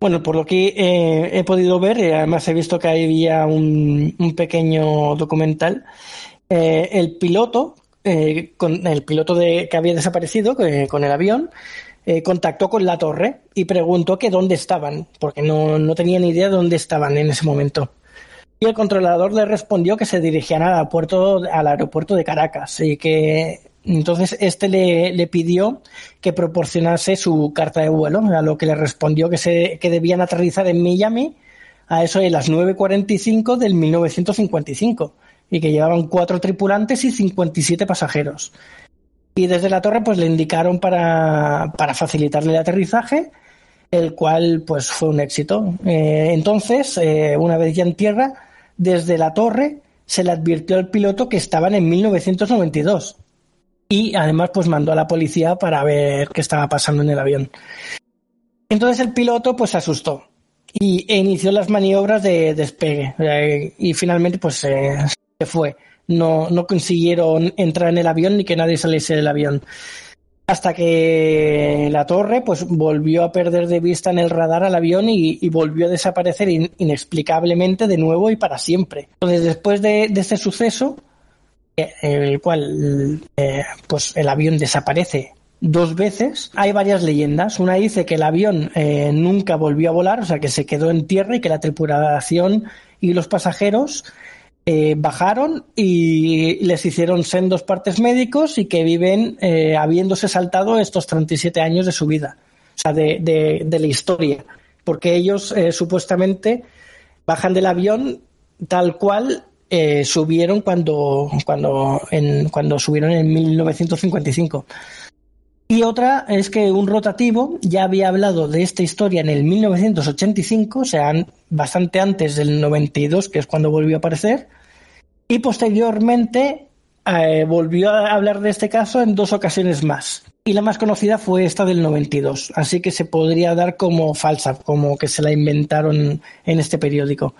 bueno, por lo que eh, he podido ver, eh, además he visto que había un, un pequeño documental, el piloto eh, con el piloto de, que había desaparecido eh, con el avión, eh, contactó con la torre y preguntó que dónde estaban, porque no, no tenía ni idea de dónde estaban en ese momento. Y el controlador le respondió que se dirigían al aeropuerto, al aeropuerto de Caracas y que entonces este le, le, pidió que proporcionase su carta de vuelo, a lo que le respondió que, se, que debían aterrizar en Miami a eso de las 9.45 del 1955 y que llevaban cuatro tripulantes y 57 pasajeros. Y desde la torre pues le indicaron para, para facilitarle el aterrizaje, el cual pues fue un éxito. Eh, entonces, eh, una vez ya en tierra, desde la torre se le advirtió al piloto que estaban en 1992 y además pues mandó a la policía para ver qué estaba pasando en el avión. Entonces el piloto pues se asustó y e inició las maniobras de despegue eh, y finalmente pues se fue. No, no consiguieron entrar en el avión ni que nadie saliese del avión. Hasta que la torre pues volvió a perder de vista en el radar al avión y, volvió a desaparecer inexplicablemente de nuevo y para siempre. Entonces, después de, este suceso, eh, el cual eh, pues el avión desaparece dos veces. Hay varias leyendas. Una dice que el avión eh, nunca volvió a volar, o sea que se quedó en tierra y que la tripulación y los pasajeros eh, bajaron y les hicieron sendos partes médicos y que viven eh, habiéndose saltado estos 37 años de su vida, o sea, de, de, la historia, porque ellos eh, supuestamente bajan del avión tal cual subieron cuando, cuando, en, cuando subieron en 1955. Y otra es que un rotativo ya había hablado de esta historia en el 1985, o sea, bastante antes del 92, que es cuando volvió a aparecer, y posteriormente eh, volvió a hablar de este caso en dos ocasiones más. Y la más conocida fue esta del 92, así que se podría dar como falsa, como que se la inventaron en este periódico.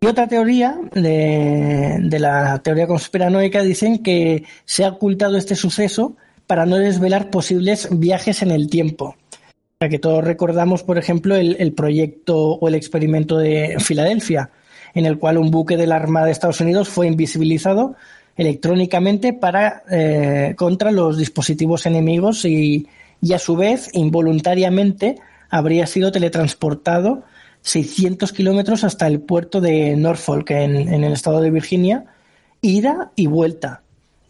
Y otra teoría de, de la teoría conspiranoica dicen que se ha ocultado este suceso para no desvelar posibles viajes en el tiempo. Para que todos recordamos, por ejemplo, el, el proyecto o el experimento de Filadelfia, en el cual un buque de la Armada de Estados Unidos fue invisibilizado electrónicamente para eh, contra los dispositivos enemigos y, y, a su vez involuntariamente habría sido teletransportado 600 kilómetros hasta el puerto de Norfolk en, en, el estado de Virginia, ida y vuelta,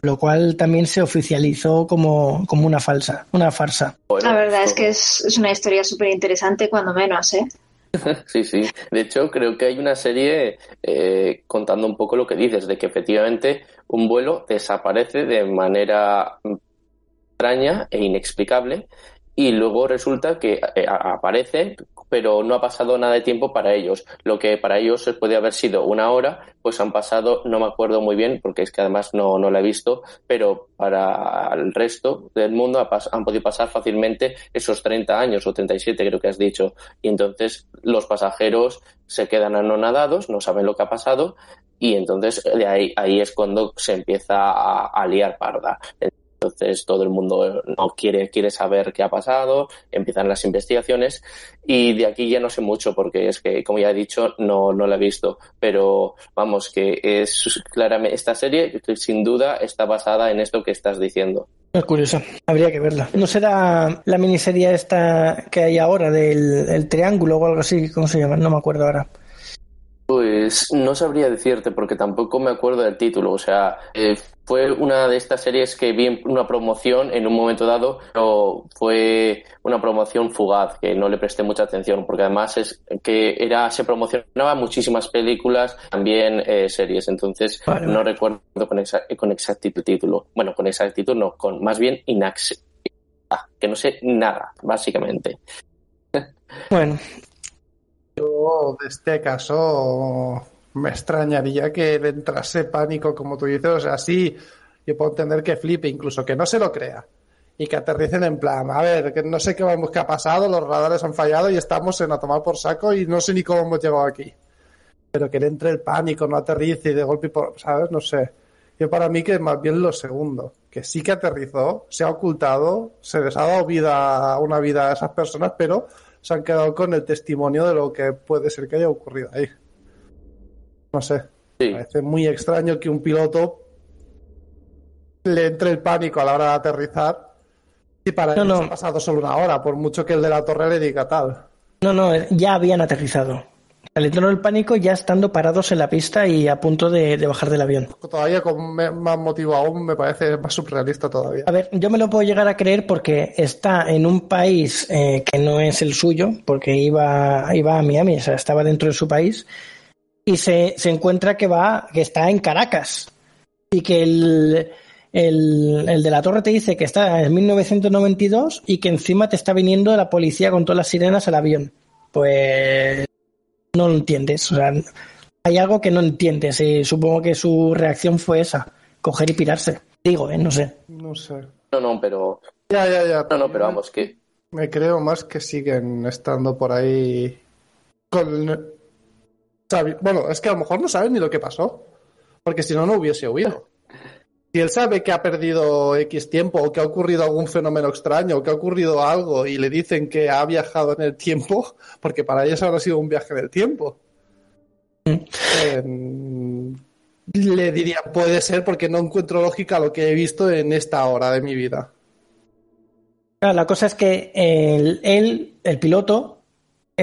lo cual también se oficializó como, como una falsa, una farsa. La verdad es que es, es una historia súper interesante, cuando menos, ¿eh? (laughs) Sí, sí. De hecho, creo que hay una serie eh, contando un poco lo que dices, de que efectivamente un vuelo desaparece de manera extraña e inexplicable y luego resulta que eh, aparece pero no ha pasado nada de tiempo para ellos. Lo que para ellos puede haber sido una hora, pues han pasado, no me acuerdo muy bien, porque es que además no, no la he visto, pero para el resto del mundo han podido pasar fácilmente esos 30 años o 37, creo que has dicho. Y entonces los pasajeros se quedan anonadados, no saben lo que ha pasado, y entonces de ahí, ahí es cuando se empieza a liar parda. Entonces todo el mundo no quiere, quiere saber qué ha pasado, empiezan las investigaciones y de aquí ya no sé mucho porque es que, como ya he dicho, no, no la he visto. Pero vamos, que es claramente esta serie sin duda está basada en esto que estás diciendo. Es curioso, habría que verla. ¿No será la miniserie esta que hay ahora del triángulo o algo así? ¿Cómo se llama? No me acuerdo ahora. Pues no sabría decirte porque tampoco me acuerdo del título. O sea, eh, fue una de estas series que vi una promoción en un momento dado, pero fue una promoción fugaz que no le presté mucha atención porque además es que era se promocionaba muchísimas películas, también eh, series. Entonces no recuerdo con, con exactitud el título. Bueno, con exactitud no, con más bien inax que no sé nada, básicamente. Bueno, yo, de este caso, me extrañaría que le entrase pánico, como tú dices. O sea, sí, yo puedo entender que flipe, incluso que no se lo crea. Y que aterricen en plan, a ver, que no sé qué, qué ha pasado, los radares han fallado y estamos en a tomar por saco y no sé ni cómo hemos llegado aquí. Pero que le entre el pánico, no aterrice y de golpe, por, ¿sabes? No sé. Yo para mí que más bien lo segundo, que sí que aterrizó, se ha ocultado, se les ha dado vida, una vida a esas personas, pero se han quedado con el testimonio de lo que puede ser que haya ocurrido ahí. No sé. Parece muy extraño que un piloto le entre el pánico a la hora de aterrizar y para no, no. ha pasado solo una hora, por mucho que el de la torre le diga tal. No, no, ya habían aterrizado. Le entró el pánico ya estando parados en la pista y a punto de, bajar del avión. Todavía con más motivo aún me parece más surrealista todavía. A ver, yo me lo puedo llegar a creer porque está en un país eh, que no es el suyo, porque iba, iba a Miami, o sea, estaba dentro de su país, y se, se encuentra que va, que está en Caracas. Y que el, el, el, de la torre te dice que está en 1992 y que encima te está viniendo la policía con todas las sirenas al avión. Pues no lo entiendes. O sea, hay algo que no entiendes y supongo que su reacción fue esa, coger y pirarse. Digo, ¿eh? No sé. No sé. No, no, pero... Ya, ya, ya. No, no, pero vamos, que... Me creo más que siguen estando por ahí con... Bueno, es que a lo mejor no saben ni lo que pasó. Porque si no, no hubiese huido. Si él sabe que ha perdido X tiempo o que ha ocurrido algún fenómeno extraño o que ha ocurrido algo y le dicen que ha viajado en el tiempo, (laughs) porque para ellos habrá sido un viaje en el tiempo. Eh, le diría, puede ser porque no encuentro lógica lo que he visto en esta hora de mi vida. la cosa es que él, el piloto,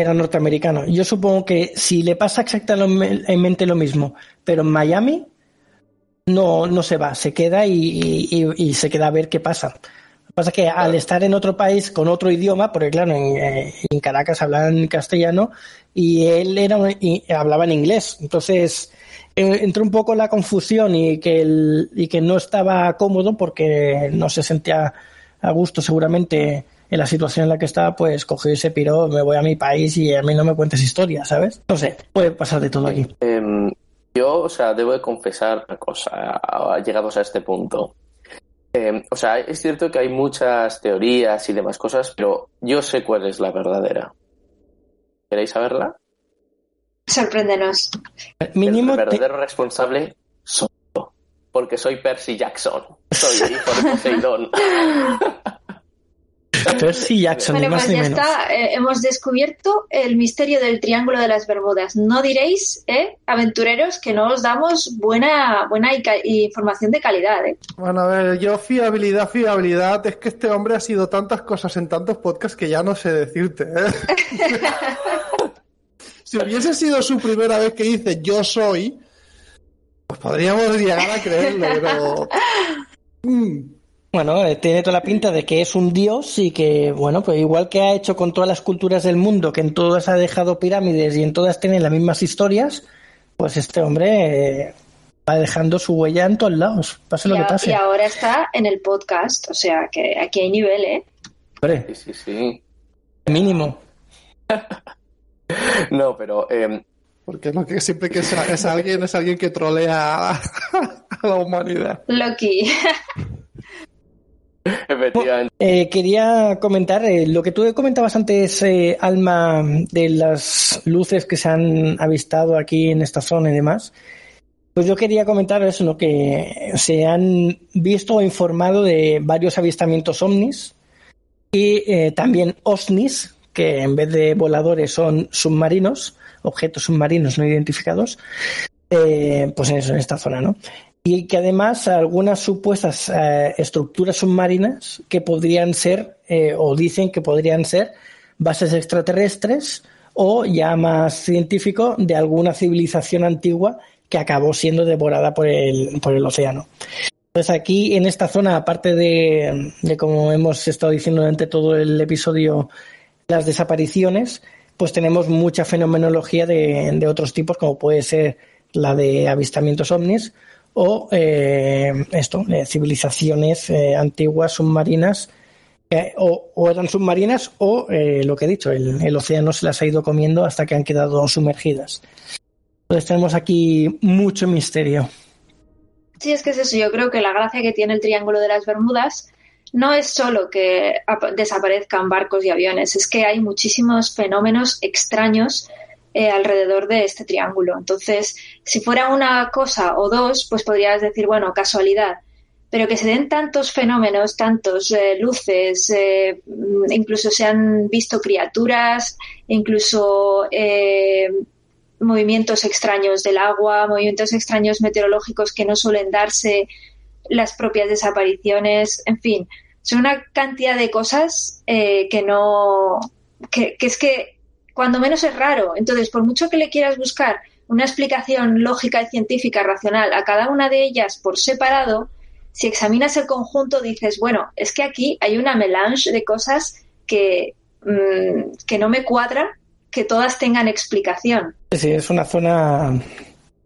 era norteamericano. Yo supongo que si le pasa exactamente lo mismo, pero en Miami, no, no se va, se queda y, se queda a ver qué pasa. Lo que pasa es que al estar en otro país con otro idioma, porque claro, en, eh, Caracas hablaban castellano y él era y hablaba en inglés. Entonces eh, entró un poco la confusión y que, y que no estaba cómodo porque no se sentía a gusto seguramente en la situación en la que estaba, pues cogió y se piró, me voy a mi país y a mí no me cuentes historias, ¿sabes? No sé, puede pasar de todo aquí. Em, yo, o sea, debo de confesar una cosa, llegados a este punto. Eh, o sea, es cierto que hay muchas teorías y demás cosas, pero yo sé cuál es la verdadera. ¿Queréis saberla? Sorpréndenos. Mínimo el verdadero responsable soy yo, porque soy Percy Jackson. Soy el hijo de Poseidón. (laughs) Percy Jackson, vale, más pues ya está. Eh, hemos descubierto el misterio del Triángulo de las Bermudas. No diréis, eh, aventureros, que no os damos buena, buena información de calidad. Eh. Bueno, a ver, yo fiabilidad, fiabilidad. Es que este hombre ha sido tantas cosas en tantos podcasts que ya no sé decirte. ¿eh? (laughs) si hubiese sido su primera vez que dice yo soy, pues podríamos llegar a creerlo, pero... Mm. Bueno, eh, tiene toda la pinta de que es un dios y que, bueno, pues igual que ha hecho con todas las culturas del mundo, que en todas ha dejado pirámides y en todas tienen las mismas historias, pues este hombre eh, va dejando su huella en todos lados, pase lo que pase. Y ahora está en el podcast, o sea que aquí hay nivel, ¿eh? Hombre, sí, sí, sí. Mínimo. (laughs) No, pero em, Porque lo que siempre que es, es alguien es alguien que trolea a, (laughs) a la humanidad. Loki. (laughs) (laughs) efectivamente. Eh, quería comentar eh, lo que tú comentabas antes, eh, Alma, de las luces que se han avistado aquí en esta zona y demás. Pues yo quería comentar eso, ¿no? que se han visto o informado de varios avistamientos ovnis y eh, también OSNIs, que en vez de voladores son submarinos, objetos submarinos no identificados, eh, pues en eso, en esta zona, ¿no? Y que además algunas supuestas eh, estructuras submarinas que podrían ser, eh, o dicen que podrían ser, bases extraterrestres o ya más científico de alguna civilización antigua que acabó siendo devorada por el, por el océano. Entonces aquí en esta zona, aparte de, de como hemos estado diciendo durante todo el episodio, las desapariciones, pues tenemos mucha fenomenología de, de otros tipos, como puede ser la de avistamientos ovnis o eh, esto, eh, civilizaciones eh, antiguas submarinas o, o eran submarinas o eh, lo que he dicho, el, el océano se las ha ido comiendo hasta que han quedado sumergidas. Entonces tenemos aquí mucho misterio. Sí, es que es eso. Yo creo que la gracia que tiene el Triángulo de las Bermudas no es solo que ap- desaparezcan barcos y aviones, es que hay muchísimos fenómenos extraños eh, alrededor de este triángulo. Entonces, si fuera una cosa o dos, pues podrías decir, bueno, casualidad. Pero que se den tantos fenómenos, tantos eh, luces, eh, incluso se han visto criaturas, incluso movimientos extraños del agua, movimientos extraños meteorológicos que no suelen darse, las propias desapariciones, en fin, son una cantidad de cosas que no, que es que cuando menos es raro. Entonces, por mucho que le quieras buscar una explicación lógica y científica racional a cada una de ellas por separado, si examinas el conjunto dices, bueno, es que aquí hay una melange de cosas que, mm, que no me cuadra que todas tengan explicación. Sí, es una zona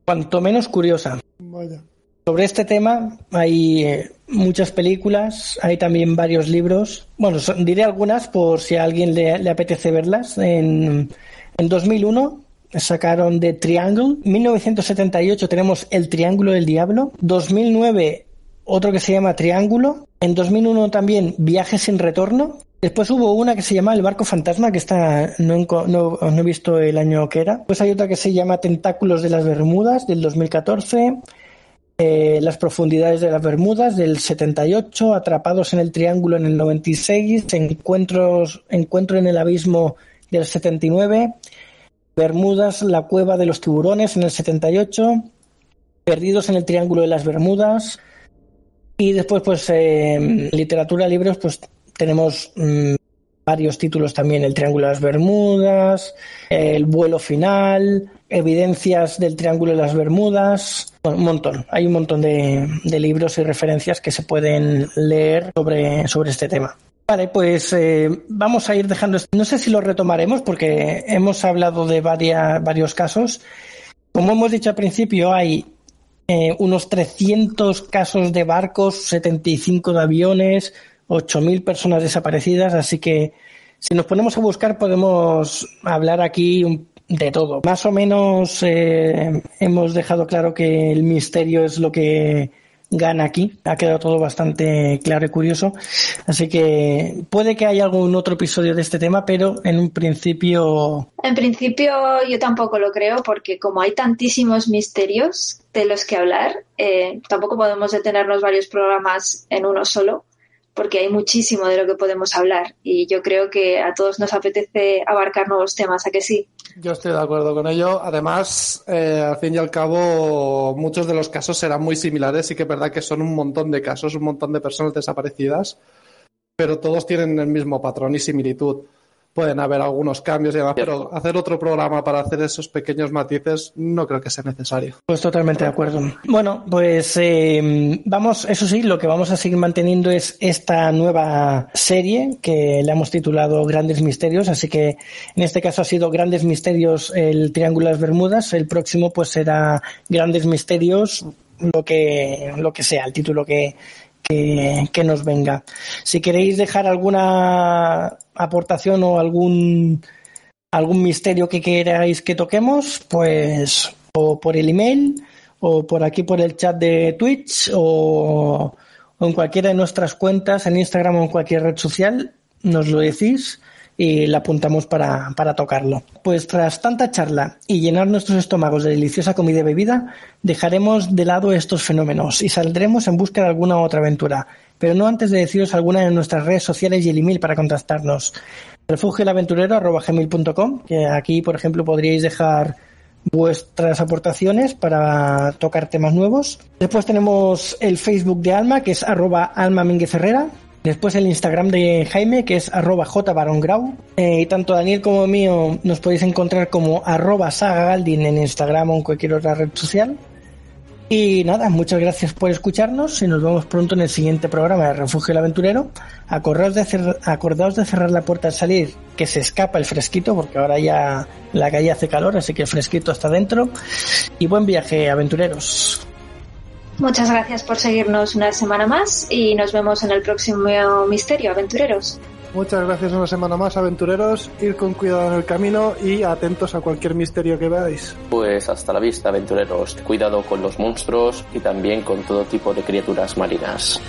cuanto menos curiosa. Vaya. Sobre este tema hay eh, muchas películas, hay también varios libros. Bueno, diré algunas por si a alguien le, apetece verlas. En, en 2001 sacaron The Triangle. 1978 tenemos El Triángulo del Diablo. 2009 otro que se llama Triángulo. En 2001 también Viaje sin retorno. Después hubo una que se llama El barco fantasma, que está no- no he visto el año que era. Pues hay otra que se llama Tentáculos de las Bermudas, del 2014. Eh, las profundidades de las Bermudas del 78, Atrapados en el Triángulo en el 96, Encuentros, Encuentro en el Abismo del 79, Bermudas, la Cueva de los Tiburones en el 78, Perdidos en el Triángulo de las Bermudas y después pues eh, literatura, libros, pues tenemos mm, varios títulos también, El Triángulo de las Bermudas, El vuelo final, Evidencias del Triángulo de las Bermudas, un montón, hay un montón de, de libros y referencias que se pueden leer sobre, sobre este tema. Vale, pues eh, vamos a ir dejando. No sé si lo retomaremos porque hemos hablado de varios casos. Como hemos dicho al principio, hay eh, unos 300 casos de barcos, 75 de aviones, 8.000 personas desaparecidas, así que si nos ponemos a buscar podemos hablar aquí de todo. Más o menos eh, hemos dejado claro que el misterio es lo que gana aquí. Ha quedado todo bastante claro y curioso. Así que puede que haya algún otro episodio de este tema, pero en un principio En principio yo tampoco lo creo porque como hay tantísimos misterios de los que hablar, eh, tampoco podemos detenernos varios programas en uno solo porque hay muchísimo de lo que podemos hablar y yo creo que a todos nos apetece abarcar nuevos temas, ¿a que sí? Yo estoy de acuerdo con ello. Además, eh, al fin y al cabo, muchos de los casos serán muy similares. Sí que es verdad que son un montón de casos, un montón de personas desaparecidas, pero todos tienen el mismo patrón y similitud. Pueden haber algunos cambios y demás, pero hacer otro programa para hacer esos pequeños matices no creo que sea necesario. Pues totalmente de acuerdo. Bueno, pues eh, vamos, eso sí, lo que vamos a seguir manteniendo es esta nueva serie que le hemos titulado Grandes Misterios, así que en este caso ha sido Grandes Misterios el Triángulo de las Bermudas, el próximo pues será Grandes Misterios lo que, lo que sea, el título que, que, nos venga. Si queréis dejar alguna aportación o algún algún misterio que queráis que toquemos, pues o por el email o por aquí por el chat de Twitch o, o en cualquiera de nuestras cuentas en Instagram o en cualquier red social, nos lo decís y la apuntamos para, para, tocarlo. Pues tras tanta charla y llenar nuestros estómagos de deliciosa comida y bebida, dejaremos de lado estos fenómenos y saldremos en busca de alguna otra aventura, pero no antes de deciros alguna de nuestras redes sociales y el email para contactarnos. refugioelaventurero.com, que aquí, por ejemplo, podríais dejar vuestras aportaciones para tocar temas nuevos. Después tenemos el Facebook de Alma, que es arroba Alma Herrera. Después el Instagram de Jaime, que es arroba jbarongrau. Eh, y tanto Daniel como mío nos podéis encontrar como arroba sagagaldin en Instagram o en cualquier otra red social. Y nada, muchas gracias por escucharnos y nos vemos pronto en el siguiente programa de Refugio el Aventurero. Acordaos de, acordaos de cerrar la puerta al salir, que se escapa el fresquito, porque ahora ya la calle hace calor, así que el fresquito está dentro. Y buen viaje, aventureros. Muchas gracias por seguirnos una semana más y nos vemos en el próximo Misterio, aventureros. Muchas gracias una semana más, aventureros. Ir con cuidado en el camino y atentos a cualquier misterio que veáis. Pues hasta la vista, aventureros. Cuidado con los monstruos y también con todo tipo de criaturas marinas.